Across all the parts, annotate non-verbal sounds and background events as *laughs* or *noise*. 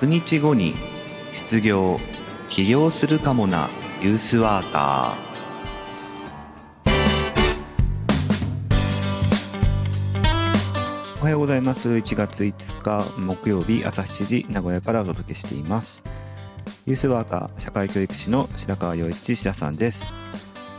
100日後に失業起業するかもなユースワーカー。おはようございます。1月5日木曜日朝7時名古屋からお届けしています。ユースワーカー社会教育士の白川洋一白さんです。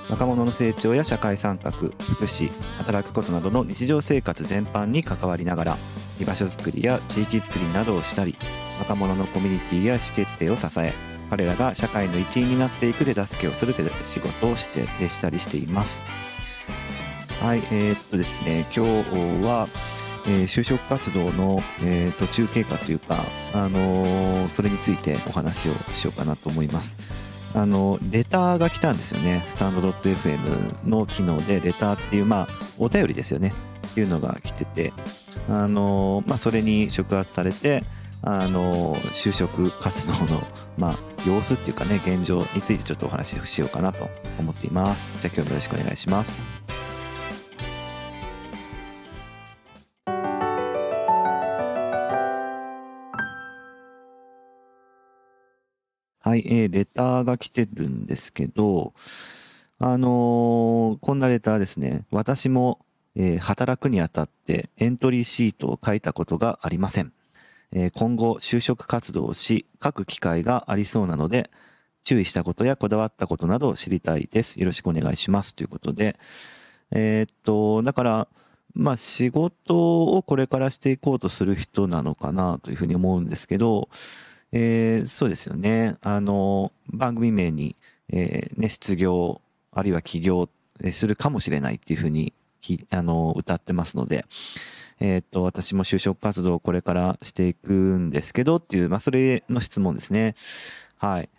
若者の成長や社会参画福祉働くことなどの日常生活全般に関わりながら居場所づくりや地域づくりなどをしたり若者のコミュニティや意思決定を支え彼らが社会の一員になっていく手助けをする仕事をしてしたりしています。はいえー、っとですね今日は、えー、就職活動の、えー、途中経過というか、あのそれについてお話をしようかなと思います。あのレターが来たんですよね。スタンド .fm の機能でレターっていうまあお便りですよね。っていうのが来ててあの、まあ、それに触発されてあの就職活動の、まあ、様子っていうかね現状についてちょっとお話ししようかなと思っていますじゃあ今日もよろしくお願いしますはい、えー、レターが来てるんですけど、あのー、こんなレターですね。私もえー、働くにあたってエントリーシートを書いたことがありません。えー、今後就職活動をし、書く機会がありそうなので、注意したことやこだわったことなどを知りたいです。よろしくお願いします。ということで、えー、っと、だから、まあ仕事をこれからしていこうとする人なのかなというふうに思うんですけど、えー、そうですよね。あの、番組名に、えー、ね、失業、あるいは起業するかもしれないっていうふうにあの、歌ってますので、えっ、と、私も就職活動をこれからしていくんですけどっていう、まあ、それの質問ですね。はい。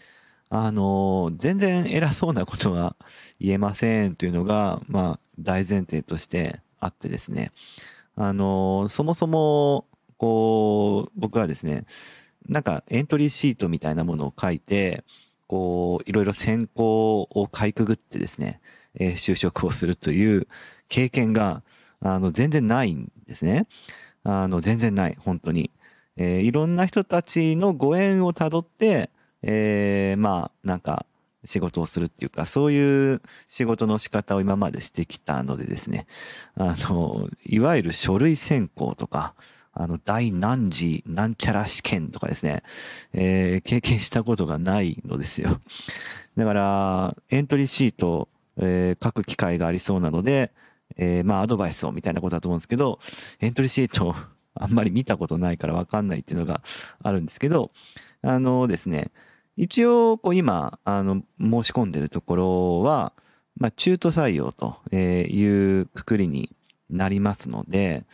あの、全然偉そうなことは言えませんというのが、まあ、大前提としてあってですね。あの、そもそも、こう、僕はですね、なんかエントリーシートみたいなものを書いて、こう、いろいろ選考をかいくぐってですね、えー、就職をするという経験が、あの、全然ないんですね。あの、全然ない、本当に。えー、いろんな人たちのご縁をたどって、えー、まあ、なんか、仕事をするっていうか、そういう仕事の仕方を今までしてきたのでですね、あの、いわゆる書類選考とか、あの、第何次なんちゃら試験とかですね、えー、経験したことがないのですよ。だから、エントリーシート、えー、書く機会がありそうなので、えー、まあアドバイスをみたいなことだと思うんですけど、エントリーシート *laughs* あんまり見たことないからわかんないっていうのがあるんですけど、あのですね、一応、こう今、あの、申し込んでるところは、まあ中途採用というくくりになりますので、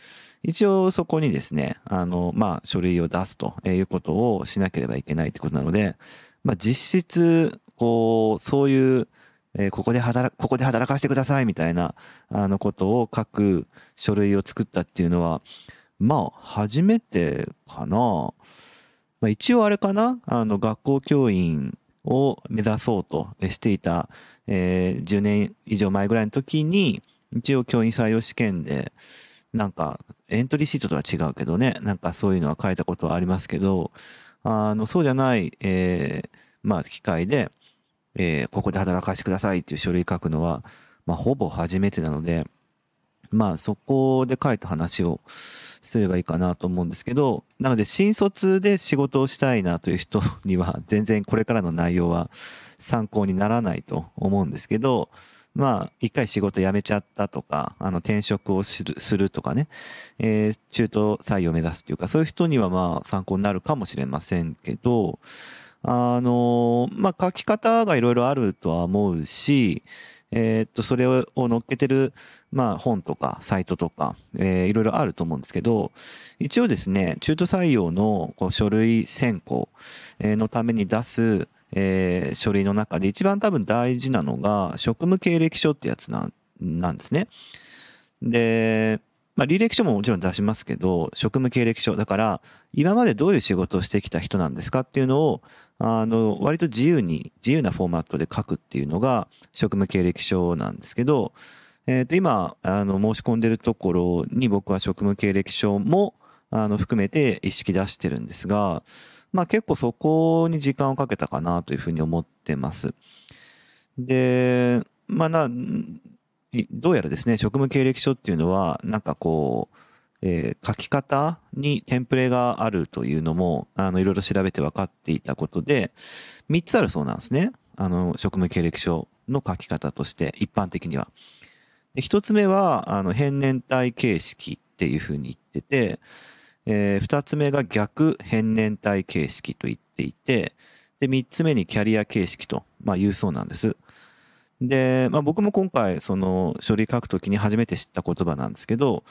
一応そこにですね、あの、まあ書類を出すということをしなければいけないってことなので、まあ実質、こう、そういうえー、ここで働、ここで働かせてくださいみたいな、あのことを書く書類を作ったっていうのは、まあ、初めてかな。まあ、一応あれかなあの、学校教員を目指そうとしていた、えー、10年以上前ぐらいの時に、一応教員採用試験で、なんか、エントリーシートとは違うけどね、なんかそういうのは書いたことはありますけど、あの、そうじゃない、えー、まあ、機会で、えー、ここで働かせてくださいっていう書類書くのは、まあ、ほぼ初めてなので、まあ、そこで書いた話をすればいいかなと思うんですけど、なので、新卒で仕事をしたいなという人には、*laughs* 全然これからの内容は参考にならないと思うんですけど、まあ、一回仕事辞めちゃったとか、あの、転職をするするとかね、えー、中途採用を目指すというか、そういう人にはまあ、参考になるかもしれませんけど、あの、まあ、書き方がいろいろあるとは思うし、えー、っと、それを載っけてる、まあ、本とか、サイトとか、えー、いろいろあると思うんですけど、一応ですね、中途採用のこう書類選考のために出す、えー、書類の中で一番多分大事なのが、職務経歴書ってやつななんですね。で、まあ、履歴書ももちろん出しますけど、職務経歴書。だから、今までどういう仕事をしてきた人なんですかっていうのを、あの、割と自由に、自由なフォーマットで書くっていうのが職務経歴書なんですけど、えっ、ー、と、今、あの、申し込んでるところに僕は職務経歴書も、あの、含めて意識出してるんですが、まあ結構そこに時間をかけたかなというふうに思ってます。で、まあな、どうやらですね、職務経歴書っていうのは、なんかこう、えー、書き方にテンプレがあるというのも、あの、いろいろ調べて分かっていたことで、3つあるそうなんですね。あの、職務経歴書の書き方として、一般的には。で1つ目は、あの、変年体形式っていうふうに言ってて、えー、2つ目が逆変年体形式と言っていて、で、3つ目にキャリア形式と、まあ、言うそうなんです。で、まあ、僕も今回、その、書類書くときに初めて知った言葉なんですけど、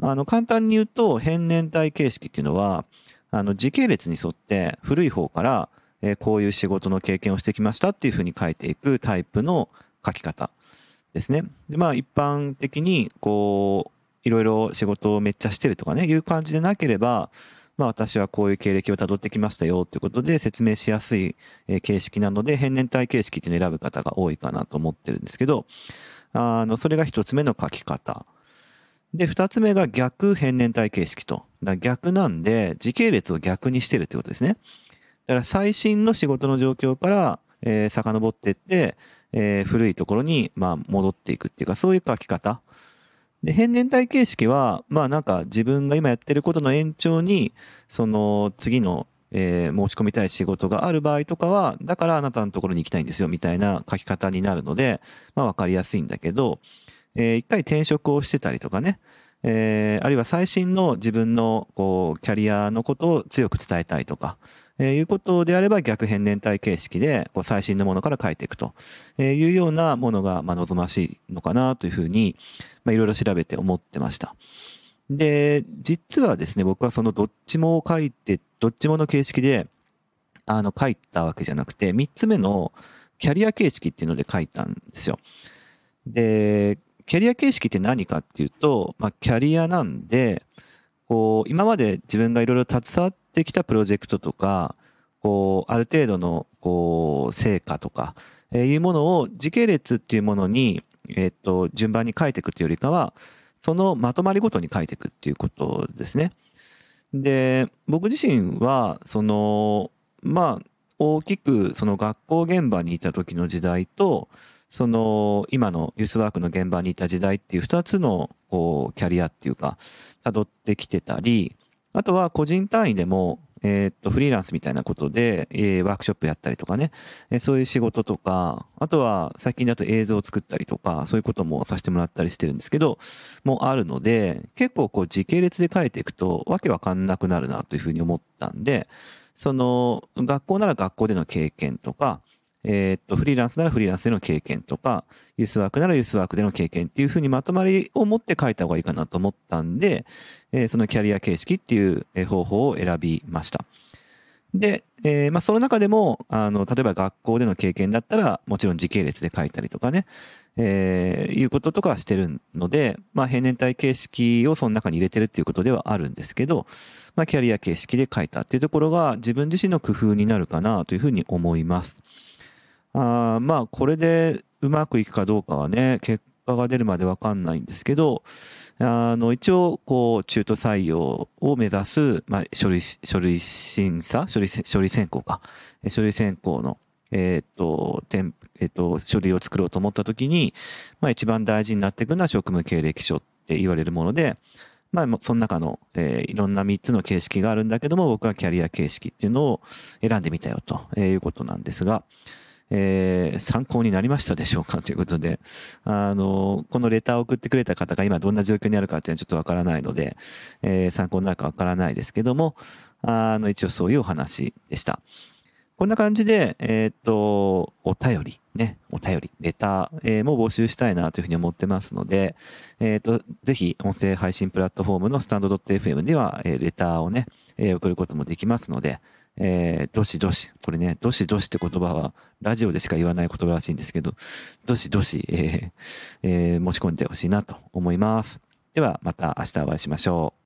あの、簡単に言うと、変年体形式っていうのは、あの、時系列に沿って古い方から、えー、こういう仕事の経験をしてきましたっていうふうに書いていくタイプの書き方ですね。で、まあ、一般的に、こう、いろいろ仕事をめっちゃしてるとかね、いう感じでなければ、まあ私はこういう経歴をたどってきましたよということで説明しやすい形式なので、変年体形式っていうのを選ぶ方が多いかなと思ってるんですけど、あの、それが一つ目の書き方。で、二つ目が逆変年体形式と。逆なんで、時系列を逆にしてるってことですね。だから最新の仕事の状況から、えー、遡っていって、えー、古いところに、まあ、戻っていくっていうか、そういう書き方。で、変年体形式は、まあなんか自分が今やってることの延長に、その次の、えー、申し込みたい仕事がある場合とかは、だからあなたのところに行きたいんですよ、みたいな書き方になるので、まあわかりやすいんだけど、えー、一回転職をしてたりとかね、えー、あるいは最新の自分のこうキャリアのことを強く伝えたいとか、え、いうことであれば逆変年体形式でこう最新のものから変えていくというようなものがま望ましいのかなというふうにいろいろ調べて思ってました。で、実はですね、僕はそのどっちも書いて、どっちもの形式であの書いたわけじゃなくて、三つ目のキャリア形式っていうので書いたんですよ。で、キャリア形式って何かっていうと、まあ、キャリアなんで、こう、今まで自分がいろいろ携わってきたプロジェクトとか、こう、ある程度の、こう、成果とか、えー、いうものを時系列っていうものに、えっ、と、順番に書いていくっていうよりかは、そのまとまりごとに書いていくっていうことですね。で、僕自身は、その、まあ、大きくその学校現場にいた時の時代と、その今のユースワークの現場にいた時代っていう2つのこうキャリアっていうか辿ってきてたりあとは個人単位でもえっとフリーランスみたいなことで、えー、ワークショップやったりとかね、えー、そういう仕事とかあとは最近だと映像を作ったりとかそういうこともさせてもらったりしてるんですけどもあるので結構こう時系列で書いていくとわけわかんなくなるなというふうに思ったんでその学校なら学校での経験とかえー、っと、フリーランスならフリーランスでの経験とか、ユースワークならユースワークでの経験っていうふうにまとまりを持って書いた方がいいかなと思ったんで、えー、そのキャリア形式っていう方法を選びました。で、えー、まあ、その中でも、あの、例えば学校での経験だったら、もちろん時系列で書いたりとかね、えー、いうこととかはしてるので、まあ、平年体形式をその中に入れてるっていうことではあるんですけど、まあ、キャリア形式で書いたっていうところが自分自身の工夫になるかなというふうに思います。あまあ、これでうまくいくかどうかはね、結果が出るまでわかんないんですけど、あの、一応、こう、中途採用を目指す、まあ、書類、書類審査書類、書類選考か。書類選考の、えっ、ー、と、点、えっ、と、書類を作ろうと思ったときに、まあ、一番大事になっていくのは職務経歴書って言われるもので、まあ、その中の、えー、いろんな3つの形式があるんだけども、僕はキャリア形式っていうのを選んでみたよということなんですが、えー、参考になりましたでしょうか？ということで、あの、このレターを送ってくれた方が今どんな状況にあるかっていうのはちょっとわからないので、えー、参考になるかわからないですけども、あの、一応そういうお話でした。こんな感じで、えっ、と、お便り、ね、お便り、レター、えー、も募集したいなというふうに思ってますので、えっ、と、ぜひ、音声配信プラットフォームのスタンド .fm では、えー、レターをね、えー、送ることもできますので、えー、どしどし、これね、どしどしって言葉は、ラジオでしか言わない言葉らしいんですけど、どしどし、えーえー、申し込んでほしいなと思います。では、また明日お会いしましょう。